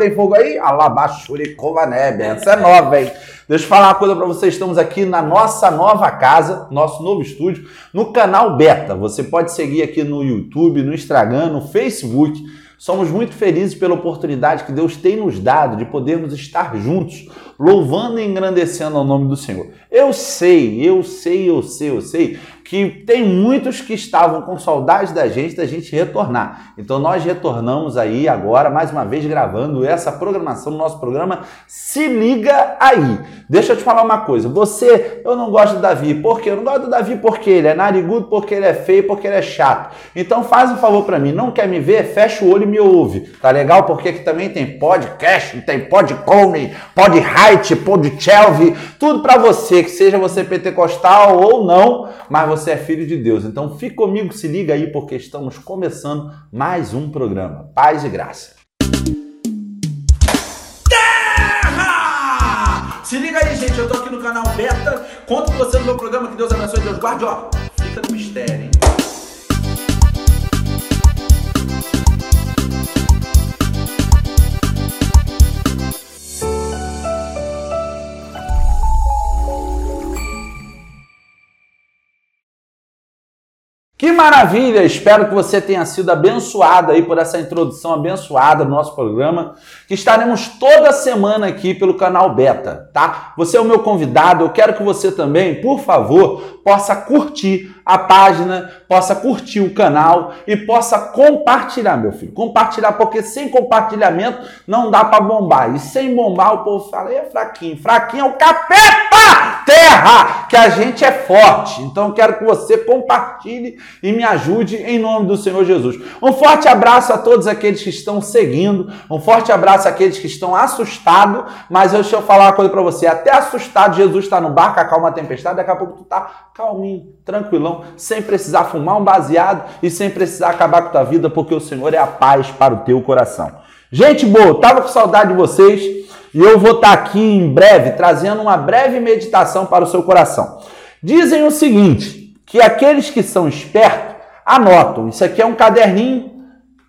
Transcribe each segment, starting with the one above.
tem fogo aí? Alabaxuricova nebe. Essa é nova, hein? Deixa eu falar uma coisa para vocês. Estamos aqui na nossa nova casa, nosso novo estúdio, no canal Beta. Você pode seguir aqui no YouTube, no Instagram, no Facebook. Somos muito felizes pela oportunidade que Deus tem nos dado de podermos estar juntos, louvando e engrandecendo ao nome do Senhor. Eu sei, eu sei, eu sei, eu sei que tem muitos que estavam com saudade da gente, da gente retornar. Então nós retornamos aí agora, mais uma vez, gravando essa programação, nosso programa Se Liga Aí. Deixa eu te falar uma coisa, você, eu não gosto do Davi, por quê? Eu não gosto do Davi porque ele é narigudo, porque ele é feio, porque ele é chato. Então faz um favor para mim, não quer me ver? Fecha o olho e me ouve, tá legal? Porque aqui também tem podcast, tem podcone, pod height, pod Chelve, tudo para você, que seja você pentecostal ou não, mas você você é filho de Deus. Então fique comigo, se liga aí, porque estamos começando mais um programa. Paz e graça. Terra! Se liga aí, gente, eu tô aqui no canal Beta. Conto com você no meu programa. Que Deus abençoe, Deus guarde, ó. Fica no mistério, hein? Que maravilha! Espero que você tenha sido abençoado aí por essa introdução abençoada no nosso programa, que estaremos toda semana aqui pelo canal Beta, tá? Você é o meu convidado, eu quero que você também, por favor, possa curtir a página, possa curtir o canal e possa compartilhar, meu filho. Compartilhar, porque sem compartilhamento não dá para bombar. E sem bombar, o povo fala, é fraquinho. Fraquinho é o capeta! Terra! Que a gente é forte. Então quero que você compartilhe e me ajude em nome do Senhor Jesus. Um forte abraço a todos aqueles que estão seguindo. Um forte abraço àqueles que estão assustados. Mas deixa eu falar uma coisa para você. Até assustado, Jesus está no barco, acalma a tempestade. Daqui a pouco tu tá calminho, tranquilão, sem precisar fumar um baseado e sem precisar acabar com tua vida, porque o Senhor é a paz para o teu coração. Gente boa, tava com saudade de vocês e eu vou estar tá aqui em breve trazendo uma breve meditação para o seu coração. Dizem o seguinte, que aqueles que são espertos anotam. Isso aqui é um caderninho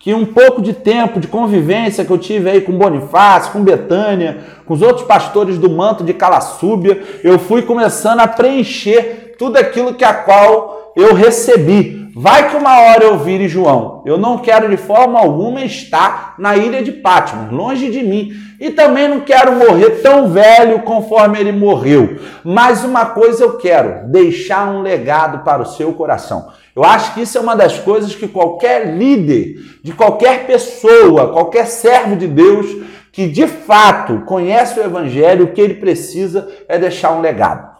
que um pouco de tempo de convivência que eu tive aí com Bonifácio, com Betânia, com os outros pastores do manto de Calaçúbia, eu fui começando a preencher tudo aquilo que a qual eu recebi. Vai que uma hora eu vire João. Eu não quero de forma alguma estar na ilha de Patmos, longe de mim. E também não quero morrer tão velho conforme ele morreu. Mas uma coisa eu quero: deixar um legado para o seu coração. Eu acho que isso é uma das coisas que qualquer líder, de qualquer pessoa, qualquer servo de Deus que de fato conhece o Evangelho, o que ele precisa é deixar um legado.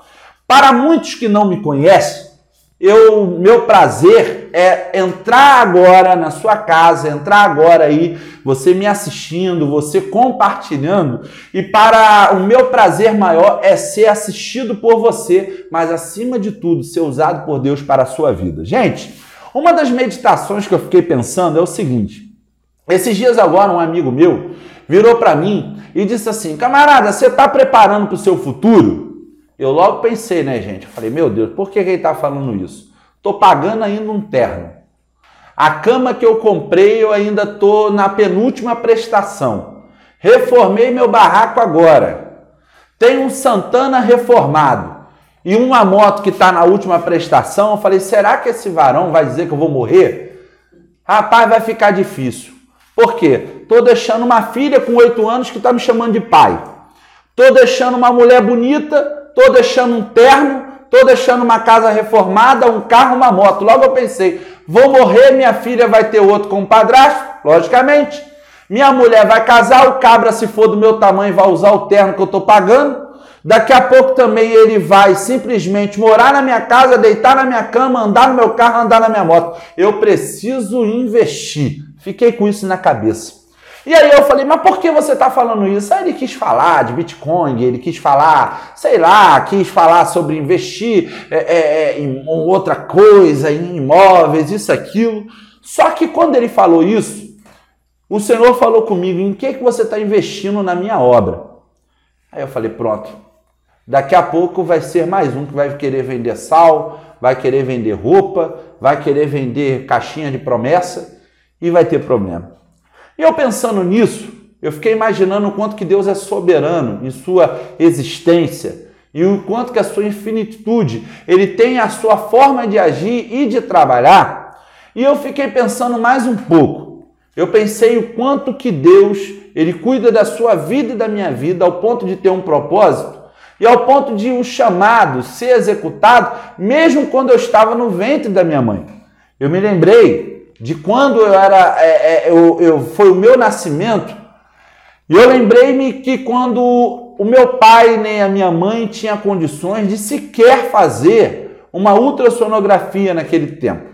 Para muitos que não me conhecem, eu, meu prazer é entrar agora na sua casa, entrar agora aí, você me assistindo, você compartilhando, e para o meu prazer maior é ser assistido por você, mas acima de tudo, ser usado por Deus para a sua vida. Gente, uma das meditações que eu fiquei pensando é o seguinte: esses dias agora um amigo meu virou para mim e disse assim: "Camarada, você está preparando para o seu futuro?" Eu logo pensei, né, gente? Eu falei, meu Deus, por que, que ele está falando isso? Tô pagando ainda um terno. A cama que eu comprei, eu ainda tô na penúltima prestação. Reformei meu barraco agora. Tem um Santana reformado e uma moto que está na última prestação. Eu falei, será que esse varão vai dizer que eu vou morrer? Rapaz, vai ficar difícil. Por quê? Tô deixando uma filha com oito anos que está me chamando de pai. Tô deixando uma mulher bonita tô deixando um terno, tô deixando uma casa reformada, um carro, uma moto. Logo eu pensei, vou morrer, minha filha vai ter outro com padrasto? Logicamente. Minha mulher vai casar, o cabra, se for do meu tamanho, vai usar o terno que eu estou pagando. Daqui a pouco também ele vai simplesmente morar na minha casa, deitar na minha cama, andar no meu carro, andar na minha moto. Eu preciso investir. Fiquei com isso na cabeça. E aí eu falei, mas por que você está falando isso? Aí ele quis falar de Bitcoin, ele quis falar, sei lá, quis falar sobre investir é, é, é em outra coisa, em imóveis, isso, aquilo. Só que quando ele falou isso, o Senhor falou comigo, em que, que você está investindo na minha obra? Aí eu falei, pronto, daqui a pouco vai ser mais um que vai querer vender sal, vai querer vender roupa, vai querer vender caixinha de promessa e vai ter problema. Eu pensando nisso, eu fiquei imaginando o quanto que Deus é soberano em sua existência e o quanto que a sua infinitude, ele tem a sua forma de agir e de trabalhar. E eu fiquei pensando mais um pouco. Eu pensei o quanto que Deus, ele cuida da sua vida e da minha vida ao ponto de ter um propósito e ao ponto de um chamado ser executado, mesmo quando eu estava no ventre da minha mãe. Eu me lembrei de quando eu era, é, é, eu, eu, foi o meu nascimento, e eu lembrei-me que quando o meu pai nem a minha mãe tinha condições de sequer fazer uma ultrassonografia naquele tempo.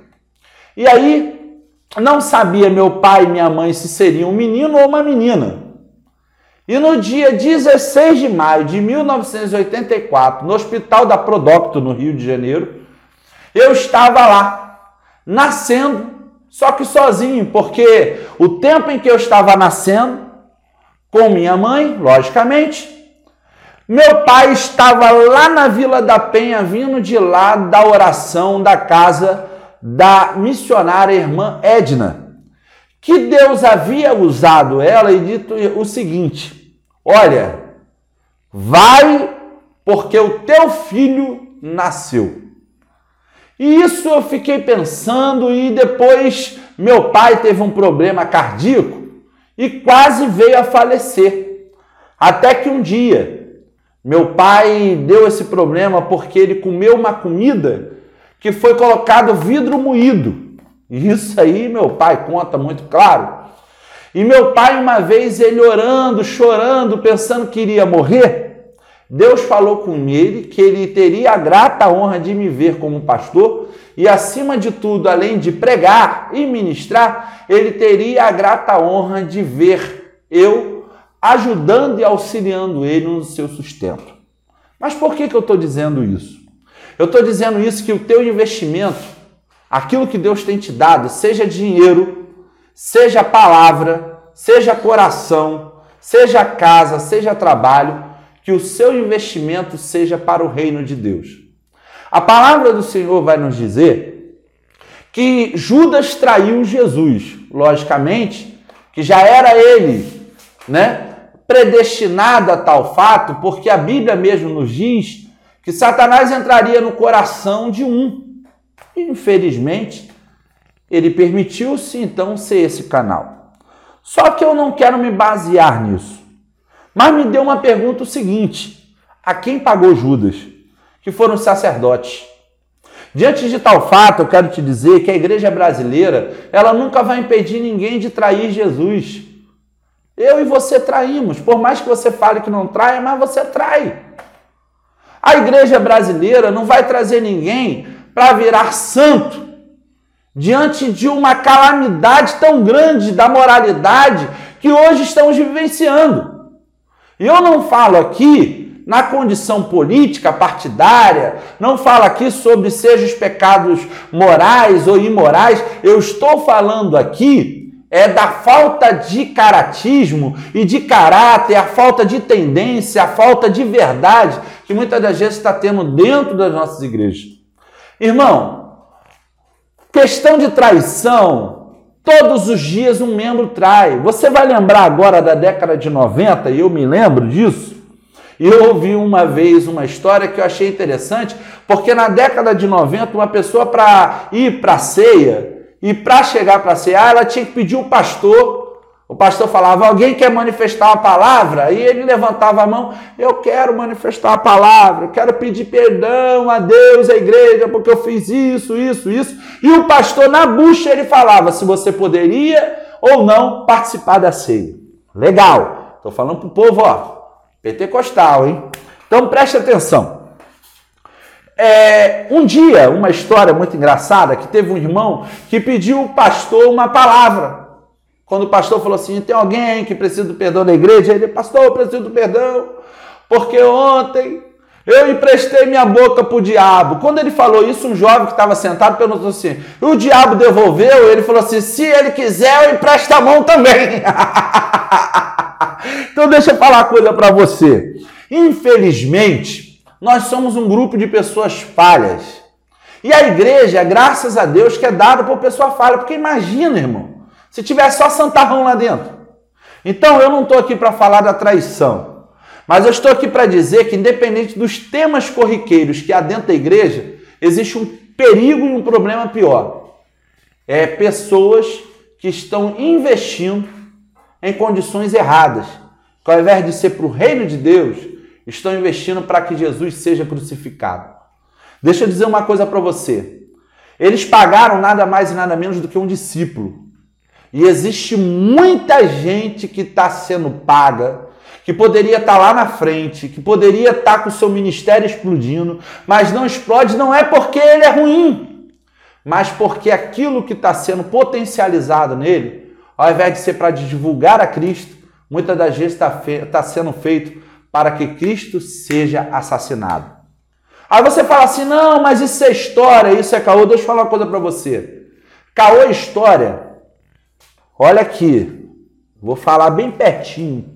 E aí não sabia meu pai e minha mãe se seria um menino ou uma menina. E no dia 16 de maio de 1984, no Hospital da Prodocto, no Rio de Janeiro, eu estava lá, nascendo, só que sozinho, porque o tempo em que eu estava nascendo, com minha mãe, logicamente, meu pai estava lá na Vila da Penha, vindo de lá da oração da casa da missionária irmã Edna, que Deus havia usado ela e dito o seguinte: Olha, vai porque o teu filho nasceu. E isso eu fiquei pensando e depois meu pai teve um problema cardíaco e quase veio a falecer. Até que um dia meu pai deu esse problema porque ele comeu uma comida que foi colocado vidro moído. Isso aí meu pai conta muito claro. E meu pai, uma vez, ele orando, chorando, pensando que iria morrer, Deus falou com ele que ele teria a grata honra de me ver como pastor e, acima de tudo, além de pregar e ministrar, ele teria a grata honra de ver eu ajudando e auxiliando ele no seu sustento. Mas por que, que eu estou dizendo isso? Eu estou dizendo isso que o teu investimento, aquilo que Deus tem te dado, seja dinheiro, seja palavra, seja coração, seja casa, seja trabalho, que o seu investimento seja para o reino de Deus. A palavra do Senhor vai nos dizer que Judas traiu Jesus, logicamente, que já era ele, né, predestinado a tal fato, porque a Bíblia mesmo nos diz que Satanás entraria no coração de um. Infelizmente, ele permitiu-se então ser esse canal. Só que eu não quero me basear nisso. Mas me deu uma pergunta o seguinte: a quem pagou Judas? Que foram os sacerdotes. Diante de tal fato, eu quero te dizer que a igreja brasileira, ela nunca vai impedir ninguém de trair Jesus. Eu e você traímos, por mais que você fale que não trai, mas você trai. A igreja brasileira não vai trazer ninguém para virar santo diante de uma calamidade tão grande da moralidade que hoje estamos vivenciando. Eu não falo aqui na condição política, partidária, não falo aqui sobre sejam os pecados morais ou imorais, eu estou falando aqui é da falta de caratismo e de caráter, a falta de tendência, a falta de verdade que muitas das vezes está tendo dentro das nossas igrejas. Irmão, Questão de traição, todos os dias um membro trai. Você vai lembrar agora da década de 90, e eu me lembro disso. Eu ouvi uma vez uma história que eu achei interessante, porque na década de 90, uma pessoa para ir para a ceia, e para chegar para a ceia, ela tinha que pedir o pastor o pastor falava: Alguém quer manifestar a palavra? E ele levantava a mão: Eu quero manifestar a palavra, eu quero pedir perdão a Deus, à igreja, porque eu fiz isso, isso, isso. E o pastor, na bucha, ele falava se você poderia ou não participar da ceia. Legal. Estou falando para o povo, ó, pentecostal, hein? Então preste atenção. É, um dia, uma história muito engraçada, que teve um irmão que pediu ao pastor uma palavra. Quando o pastor falou assim: tem alguém que precisa do perdão da igreja? Ele, pastor, eu preciso do perdão, porque ontem eu emprestei minha boca para o diabo. Quando ele falou isso, um jovem que estava sentado perguntou assim: o diabo devolveu? Ele falou assim: se ele quiser, eu empresto a mão também. então, deixa eu falar uma coisa para você. Infelizmente, nós somos um grupo de pessoas falhas. E a igreja, graças a Deus, que é dada por pessoa falha. Porque imagina, irmão. Se tivesse só santarrão lá dentro. Então eu não estou aqui para falar da traição, mas eu estou aqui para dizer que, independente dos temas corriqueiros que há dentro da igreja, existe um perigo e um problema pior. É pessoas que estão investindo em condições erradas, que ao invés de ser para o reino de Deus, estão investindo para que Jesus seja crucificado. Deixa eu dizer uma coisa para você. Eles pagaram nada mais e nada menos do que um discípulo. E existe muita gente que está sendo paga, que poderia estar tá lá na frente, que poderia estar tá com o seu ministério explodindo, mas não explode não é porque ele é ruim, mas porque aquilo que está sendo potencializado nele, ao invés de ser para divulgar a Cristo, muitas das vezes está tá sendo feito para que Cristo seja assassinado. Aí você fala assim: não, mas isso é história, isso é caô. Deixa eu falar uma coisa para você. Caô é história. Olha aqui, vou falar bem pertinho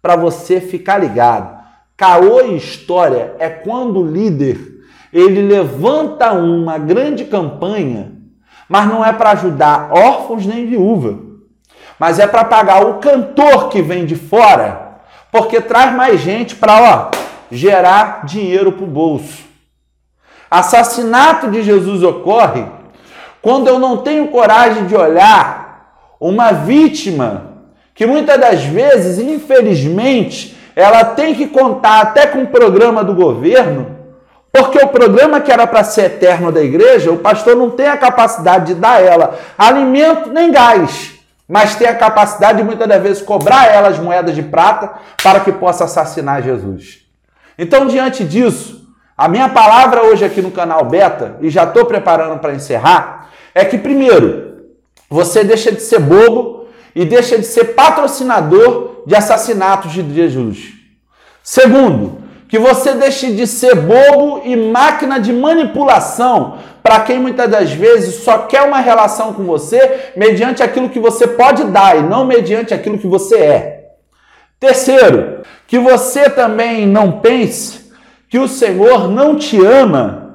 para você ficar ligado. Caô e história é quando o líder ele levanta uma grande campanha, mas não é para ajudar órfãos nem viúva, mas é para pagar o cantor que vem de fora, porque traz mais gente para gerar dinheiro para o bolso. Assassinato de Jesus ocorre quando eu não tenho coragem de olhar uma vítima que muitas das vezes, infelizmente, ela tem que contar até com o programa do governo, porque o programa que era para ser eterno da igreja, o pastor não tem a capacidade de dar ela alimento nem gás, mas tem a capacidade de muitas das vezes cobrar ela as moedas de prata para que possa assassinar Jesus. Então, diante disso, a minha palavra hoje aqui no canal Beta, e já estou preparando para encerrar, é que primeiro, você deixa de ser bobo e deixa de ser patrocinador de assassinatos de Jesus. Segundo, que você deixe de ser bobo e máquina de manipulação para quem muitas das vezes só quer uma relação com você mediante aquilo que você pode dar e não mediante aquilo que você é. Terceiro, que você também não pense que o Senhor não te ama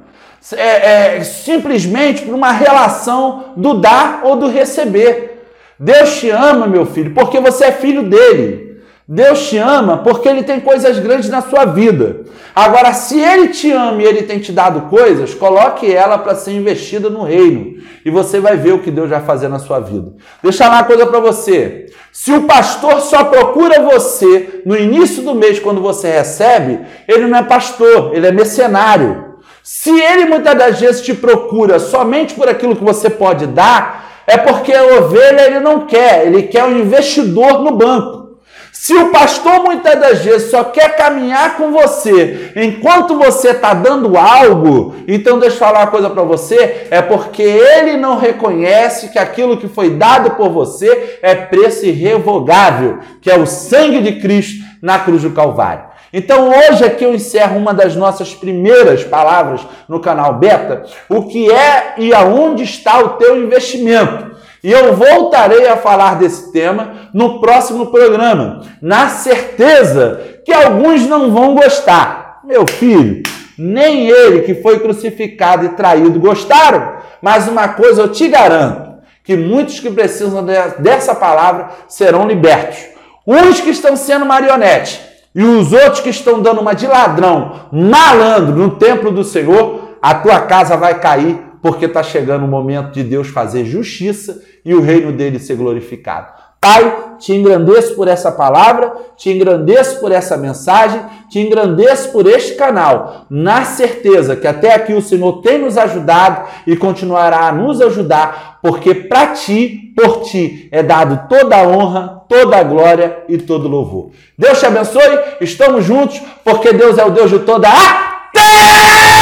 é, é, simplesmente por uma relação do dar ou do receber. Deus te ama, meu filho, porque você é filho dele. Deus te ama porque ele tem coisas grandes na sua vida. Agora, se ele te ama e ele tem te dado coisas, coloque ela para ser investida no reino e você vai ver o que Deus vai fazer na sua vida. Deixa lá uma coisa para você. Se o pastor só procura você no início do mês quando você recebe, ele não é pastor, ele é mercenário. Se ele muitas das vezes te procura somente por aquilo que você pode dar, é porque a ovelha ele não quer, ele quer um investidor no banco. Se o pastor muitas das vezes só quer caminhar com você enquanto você está dando algo, então deixa eu falar uma coisa para você: é porque ele não reconhece que aquilo que foi dado por você é preço irrevogável, que é o sangue de Cristo na cruz do Calvário. Então hoje aqui eu encerro uma das nossas primeiras palavras no canal Beta, o que é e aonde está o teu investimento. E eu voltarei a falar desse tema no próximo programa, na certeza que alguns não vão gostar. Meu filho, nem ele que foi crucificado e traído gostaram, mas uma coisa eu te garanto: que muitos que precisam dessa palavra serão libertos. Uns que estão sendo marionete e os outros que estão dando uma de ladrão, malandro no templo do Senhor, a tua casa vai cair porque está chegando o momento de Deus fazer justiça e o reino dele ser glorificado. Pai, te engrandeço por essa palavra, te engrandeço por essa mensagem, te engrandeço por este canal, na certeza que até aqui o Senhor tem nos ajudado e continuará a nos ajudar, porque para ti, por ti, é dado toda a honra, toda a glória e todo louvor. Deus te abençoe, estamos juntos, porque Deus é o Deus de toda a terra!